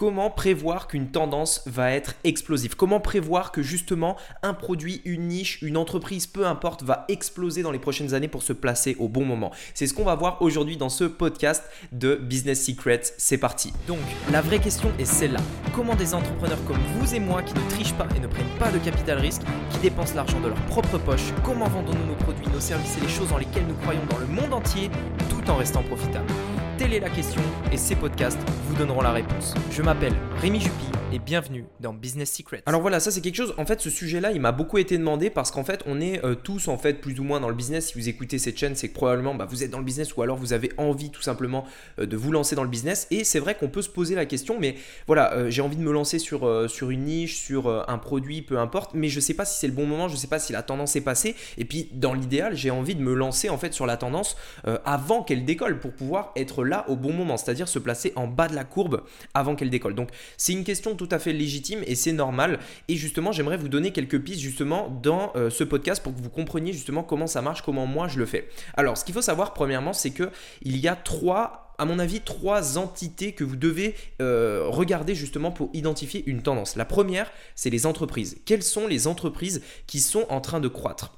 comment prévoir qu'une tendance va être explosive? Comment prévoir que justement un produit, une niche, une entreprise, peu importe, va exploser dans les prochaines années pour se placer au bon moment? C'est ce qu'on va voir aujourd'hui dans ce podcast de Business Secrets. C'est parti. Donc, la vraie question est celle-là. Comment des entrepreneurs comme vous et moi qui ne trichent pas et ne prennent pas de capital risque, qui dépensent l'argent de leur propre poche, comment vendons-nous nos produits, nos services et les choses dans lesquelles nous croyons dans le monde entier tout en restant profitables? Telle est la question et ces podcasts vous donneront la réponse. Je m'appelle Rémi Jupy et bienvenue dans Business Secrets. Alors voilà, ça c'est quelque chose, en fait ce sujet-là il m'a beaucoup été demandé parce qu'en fait on est euh, tous en fait plus ou moins dans le business. Si vous écoutez cette chaîne c'est que probablement bah, vous êtes dans le business ou alors vous avez envie tout simplement euh, de vous lancer dans le business. Et c'est vrai qu'on peut se poser la question, mais voilà, euh, j'ai envie de me lancer sur, sur une niche, sur un produit, peu importe, mais je sais pas si c'est le bon moment, je sais pas si la tendance est passée. Et puis dans l'idéal j'ai envie de me lancer en fait sur la tendance avant qu'elle décolle pour pouvoir être là au bon moment, c'est-à-dire se placer en bas de la courbe avant qu'elle décolle. Donc c'est une question tout à fait légitime et c'est normal. Et justement, j'aimerais vous donner quelques pistes justement dans euh, ce podcast pour que vous compreniez justement comment ça marche, comment moi je le fais. Alors, ce qu'il faut savoir premièrement, c'est que il y a trois à mon avis, trois entités que vous devez euh, regarder justement pour identifier une tendance. La première, c'est les entreprises. Quelles sont les entreprises qui sont en train de croître?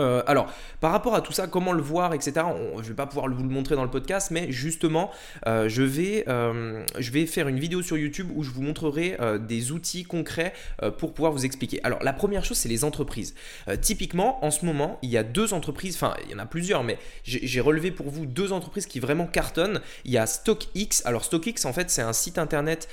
Euh, alors, par rapport à tout ça, comment le voir, etc. je ne vais pas pouvoir vous le montrer dans le podcast, mais justement, euh, je, vais, euh, je vais faire une vidéo sur YouTube où je vous montrerai des outils concrets pour pouvoir vous expliquer. Alors, la première chose, c'est les entreprises. typiquement, en ce moment, il y a deux entreprises, enfin, il y en a plusieurs, mais j'ai relevé pour vous deux entreprises qui vraiment cartonnent. Il y a StockX. Alors, StockX, en fait, c'est un site internet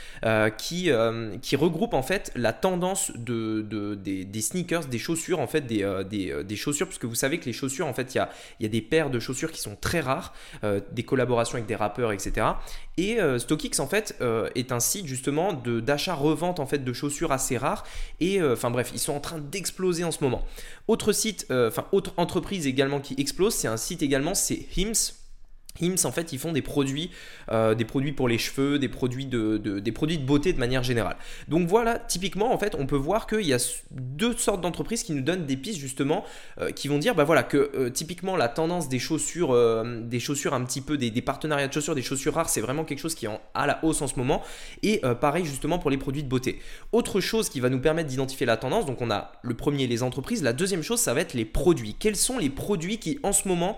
qui, regroupe en fait la tendance de, des, sneakers, des chaussures, en fait, des chaussures parce que vous savez que les chaussures, en fait, il y a, y a, des paires de chaussures qui sont très rares, euh, des collaborations avec des rappeurs, etc. Et euh, StockX, en fait, euh, est un site justement d'achat-revente en fait de chaussures assez rares. Et enfin bref, ils sont en train d'exploser en ce moment. Autre site, enfin autre entreprise également qui explose, c'est un site également, c'est Hims. Hims, en fait, ils font des produits, euh, pour les cheveux, des produits de, des produits de beauté de manière générale. Donc voilà, typiquement, en fait, on peut voir qu'il y a deux sortes d'entreprises qui nous donnent des pistes justement, euh, qui vont dire, bah voilà, que euh, typiquement la tendance des chaussures, des chaussures un petit peu, des, partenariats de chaussures, des chaussures rares, c'est vraiment quelque chose qui est à la hausse en ce moment. Et pareil justement pour les produits de beauté. Autre chose qui va nous permettre d'identifier la tendance, donc on a le premier les entreprises, la deuxième chose, ça va être les produits. Quels sont les produits qui en ce moment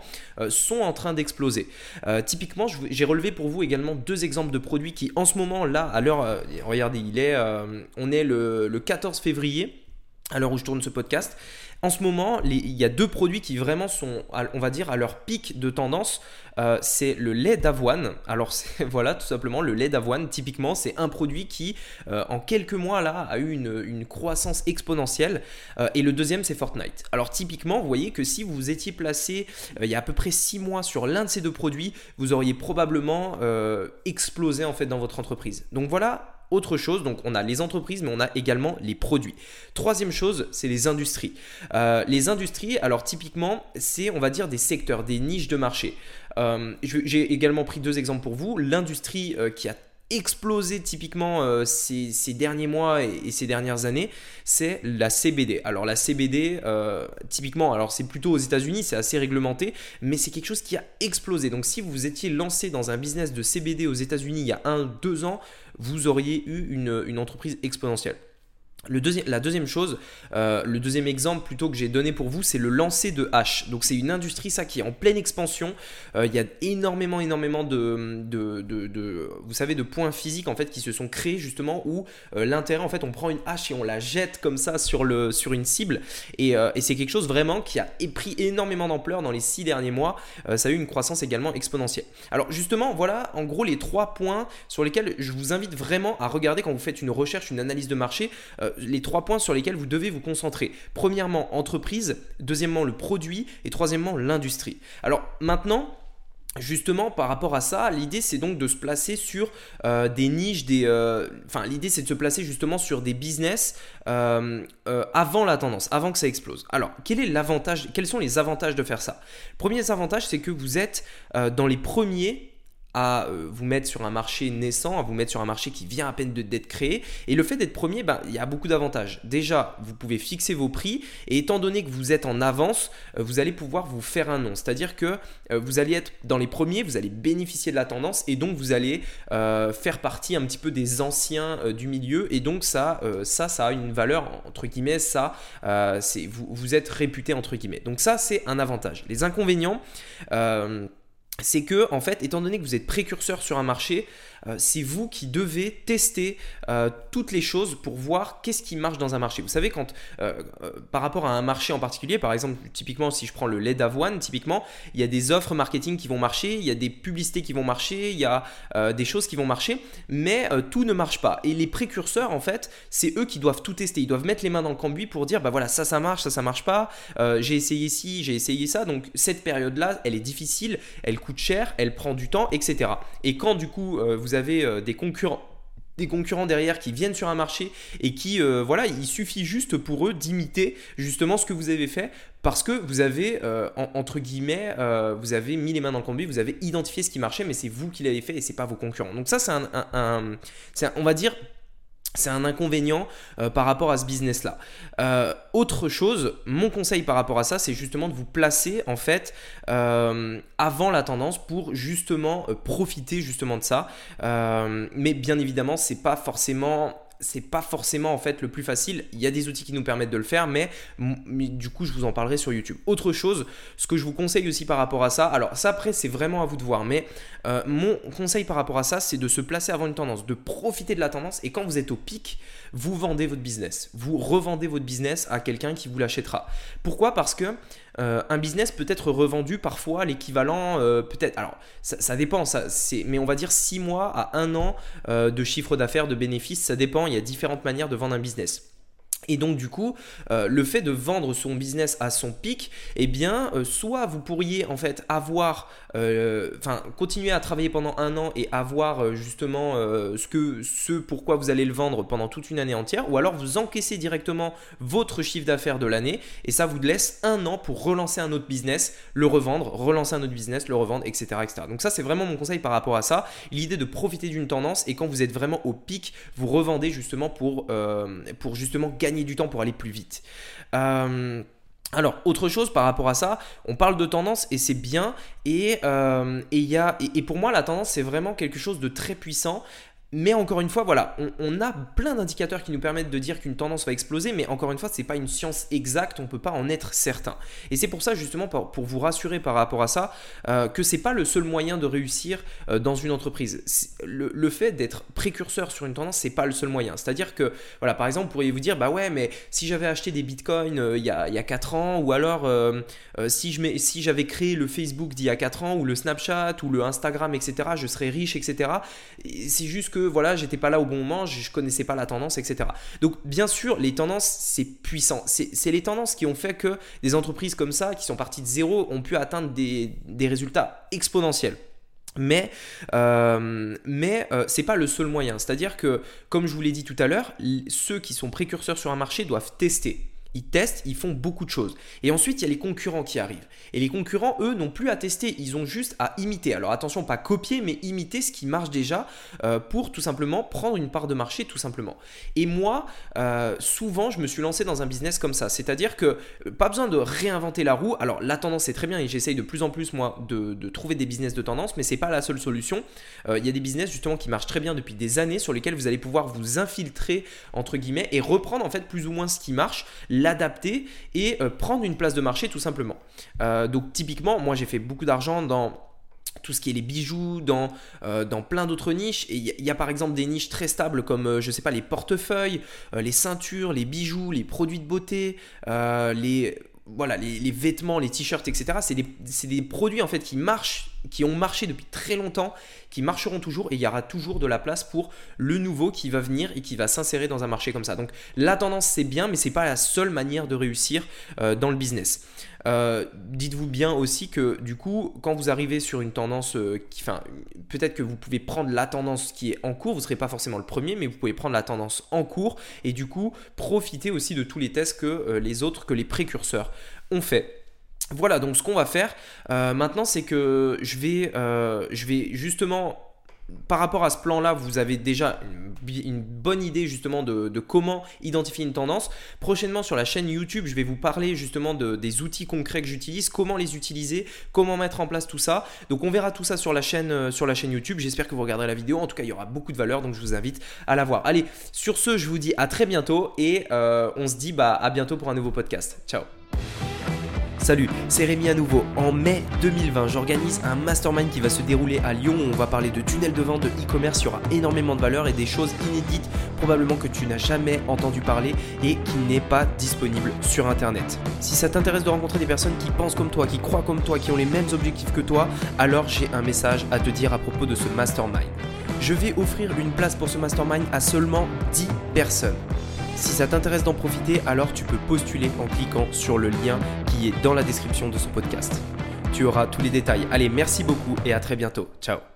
sont en train d'exploser? Euh, typiquement, j'ai relevé pour vous également deux exemples de produits qui, en ce moment, là, à l'heure, euh, regardez, il est, euh, on est le, le 14 février à l'heure où je tourne ce podcast. En ce moment, il y a deux produits qui vraiment sont, on va dire, à leur pic de tendance. Euh, c'est le lait d'avoine. Alors voilà, tout simplement, le lait d'avoine, typiquement, c'est un produit qui, euh, en quelques mois, là, a eu une, croissance exponentielle. Euh, et le deuxième, c'est Fortnite. Alors typiquement, vous voyez que si vous étiez placé il y a à peu près six mois sur l'un de ces deux produits, vous auriez probablement explosé en fait dans votre entreprise. Donc voilà autre chose. Donc on a les entreprises, mais on a également les produits. Troisième chose, c'est les industries. Euh, les industries, alors typiquement, c'est on va dire des secteurs, des niches de marché. Euh, j'ai également pris deux exemples pour vous. L'industrie euh, qui a explosé typiquement ces, derniers mois et, ces dernières années, c'est la CBD. Alors la CBD, typiquement, alors c'est plutôt aux États-Unis, c'est assez réglementé, mais c'est quelque chose qui a explosé. Donc si vous étiez lancé dans un business de CBD aux États-Unis il y a un, deux ans, vous auriez eu une, entreprise exponentielle. La deuxième chose, euh, le deuxième exemple plutôt que j'ai donné pour vous, c'est le lancer de hache. Donc c'est une industrie ça qui est en pleine expansion. Euh, il y a énormément, énormément de, vous savez, de points physiques en fait qui se sont créés justement où euh, l'intérêt en fait, on prend une hache et on la jette comme ça sur le sur une cible. Et c'est quelque chose vraiment qui a pris énormément d'ampleur dans les six derniers mois. ça a eu une croissance également exponentielle. Alors justement, voilà en gros les trois points sur lesquels je vous invite vraiment à regarder quand vous faites une recherche, une analyse de marché les trois points sur lesquels vous devez vous concentrer. Premièrement, entreprise, deuxièmement, le produit et troisièmement, l'industrie. Alors maintenant, Justement, par rapport à ça, l'idée c'est donc de se placer sur euh, des niches, des, euh, enfin l'idée c'est de se placer justement sur des business euh, avant la tendance, avant que ça explose. Alors, quel est l'avantage Quels sont les avantages de faire ça? Premier avantage, c'est que vous êtes dans les premiers à euh, vous mettre sur un marché naissant, à vous mettre sur un marché qui vient à peine d'être créé. Et le fait d'être premier, ben, il y a beaucoup d'avantages. Déjà, vous pouvez fixer vos prix et étant donné que vous êtes en avance, euh, vous allez pouvoir vous faire un nom. C'est-à-dire que euh, vous allez être dans les premiers, vous allez bénéficier de la tendance et donc vous allez faire partie un petit peu des anciens du milieu et donc ça, ça, ça a une valeur entre guillemets, ça, c'est vous, vous êtes réputé entre guillemets. Donc ça, c'est un avantage. Les inconvénients c'est que, en fait, étant donné que vous êtes précurseur sur un marché, euh, c'est vous qui devez tester euh, toutes les choses pour voir qu'est-ce qui marche dans un marché. Vous savez, quand euh, par rapport à un marché en particulier, par exemple, typiquement, si je prends le lait d'avoine, typiquement, il y a des offres marketing qui vont marcher, il y a des publicités qui vont marcher, il y a des choses qui vont marcher, mais tout ne marche pas. Et les précurseurs, en fait, c'est eux qui doivent tout tester. Ils doivent mettre les mains dans le cambouis pour dire, bah voilà, ça, ça marche, ça, ça marche pas. j'ai essayé ci, j'ai essayé ça. Donc cette période-là, elle est difficile, elle coûte cher, elle prend du temps, etc. Et quand du coup vous avez euh, des concurrents des concurrents derrière qui viennent sur un marché et qui, euh, voilà, il suffit juste pour eux d'imiter justement ce que vous avez fait parce que vous avez, euh, entre guillemets, vous avez mis les mains dans le conduit, vous avez identifié ce qui marchait, mais c'est vous qui l'avez fait et c'est pas vos concurrents. Donc ça, c'est un, un, on va dire, c'est un inconvénient euh, par rapport à ce business-là. Euh, autre chose, mon conseil par rapport à ça, c'est justement de vous placer en fait euh, avant la tendance pour justement profiter justement de ça. mais bien évidemment, c'est pas forcément c'est pas forcément en fait le plus facile. Il y a des outils qui nous permettent de le faire, mais, du coup, je vous en parlerai sur YouTube. Autre chose, ce que je vous conseille aussi par rapport à ça, alors ça après, c'est vraiment à vous de voir, mais euh, mon conseil par rapport à ça, c'est de se placer avant une tendance, de profiter de la tendance, et quand vous êtes au pic, vous vendez votre business. Vous revendez votre business à quelqu'un qui vous l'achètera. Pourquoi? Parce que euh, un business peut être revendu parfois l'équivalent, euh, peut-être, alors ça, dépend, mais on va dire 6 mois à 1 an euh, de chiffre d'affaires, de bénéfices, ça dépend, il y a différentes manières de vendre un business. Et donc du coup, euh, le fait de vendre son business à son pic, eh bien, euh, soit vous pourriez en fait avoir, euh, enfin, continuer à travailler pendant un an et avoir justement ce que, ce pourquoi vous allez le vendre pendant toute une année entière, ou alors vous encaissez directement votre chiffre d'affaires de l'année et ça vous laisse un an pour relancer un autre business, le revendre, relancer un autre business, le revendre, etc., etc. Donc ça, c'est vraiment mon conseil par rapport à ça. L'idée de profiter d'une tendance et quand vous êtes vraiment au pic, vous revendez justement pour, pour justement gagner du temps pour aller plus vite. Euh, alors, autre chose par rapport à ça, on parle de tendance et c'est bien. Et, euh, et, et, pour moi, la tendance, c'est vraiment quelque chose de très puissant. Mais encore une fois, voilà, on, a plein d'indicateurs qui nous permettent de dire qu'une tendance va exploser, mais encore une fois, ce n'est pas une science exacte, on ne peut pas en être certain. Et c'est pour ça, justement, pour, vous rassurer par rapport à ça, euh, que ce n'est pas le seul moyen de réussir euh, dans une entreprise. Le, fait d'être précurseur sur une tendance, c'est pas le seul moyen. C'est-à-dire que, voilà, par exemple, vous pourriez vous dire, bah ouais, mais si j'avais acheté des bitcoins euh, il, y a, y a 4 ans, ou alors si, je si j'avais créé le Facebook d'il y a 4 ans, ou le Snapchat, ou le Instagram, etc., je serais riche, etc. C'est juste que voilà, j'étais pas là au bon moment, je, connaissais pas la tendance, etc. Donc bien sûr, les tendances, c'est puissant. C'est les tendances qui ont fait que des entreprises comme ça, qui sont parties de zéro, ont pu atteindre des, résultats exponentiels. Mais, euh, mais euh, c'est pas le seul moyen. C'est-à-dire que, comme je vous l'ai dit tout à l'heure, ceux qui sont précurseurs sur un marché doivent tester. Ils testent, ils font beaucoup de choses. Et ensuite, il y a les concurrents qui arrivent. Et les concurrents, eux, n'ont plus à tester, ils ont juste à imiter. Alors attention, pas copier, mais imiter ce qui marche déjà euh, pour tout simplement prendre une part de marché, tout simplement. Et moi, euh, souvent, je me suis lancé dans un business comme ça. C'est-à-dire que euh, pas besoin de réinventer la roue. Alors la tendance, c'est très bien et j'essaye de plus en plus, moi, de, trouver des business de tendance, mais c'est pas la seule solution. Il y a des business, justement, qui marchent très bien depuis des années, sur lesquels vous allez pouvoir vous infiltrer, entre guillemets, et reprendre, en fait, plus ou moins ce qui marche l'adapter et euh, prendre une place de marché tout simplement. Euh, donc typiquement, moi j'ai fait beaucoup d'argent dans tout ce qui est les bijoux, dans, euh, dans plein d'autres niches. Et il y, a par exemple des niches très stables comme, je sais pas, les portefeuilles, les ceintures, les bijoux, les produits de beauté, les, voilà, les, vêtements, les t-shirts, etc. C'est des, produits en fait qui marchent, qui ont marché depuis très longtemps, qui marcheront toujours et il y aura toujours de la place pour le nouveau qui va venir et qui va s'insérer dans un marché comme ça. Donc la tendance c'est bien, mais c'est pas la seule manière de réussir euh, dans le business. Euh, dites-vous bien aussi que du coup, quand vous arrivez sur une tendance, euh, peut-être que vous pouvez prendre la tendance qui est en cours, vous ne serez pas forcément le premier, mais vous pouvez prendre la tendance en cours et du coup profiter aussi de tous les tests que les autres, que les précurseurs ont fait. voilà, donc ce qu'on va faire maintenant, c'est que je vais justement par rapport à ce plan-là, vous avez déjà une, bonne idée justement de, comment identifier une tendance. Prochainement sur la chaîne YouTube, je vais vous parler justement de, des outils concrets que j'utilise, comment les utiliser, comment mettre en place tout ça. Donc on verra tout ça sur la chaîne, euh, sur la chaîne YouTube. J'espère que vous regarderez la vidéo. En tout cas, il y aura beaucoup de valeur, donc je vous invite à la voir. Allez, sur ce, je vous dis à très bientôt et euh, on se dit bah, à bientôt pour un nouveau podcast. Ciao Salut, c'est Rémi à nouveau. En mai 2020, j'organise un mastermind qui va se dérouler à Lyon où on va parler de tunnels de vente, de e-commerce. Il y aura énormément de valeur et des choses inédites, probablement que tu n'as jamais entendu parler et qui n'est pas disponible sur internet. Si ça t'intéresse de rencontrer des personnes qui pensent comme toi, qui croient comme toi, qui ont les mêmes objectifs que toi, alors j'ai un message à te dire à propos de ce mastermind. Je vais offrir une place pour ce mastermind à seulement 10 personnes. Si ça t'intéresse d'en profiter, alors tu peux postuler en cliquant sur le lien qui est dans la description de ce podcast. Tu auras tous les détails. Allez, merci beaucoup et à très bientôt. Ciao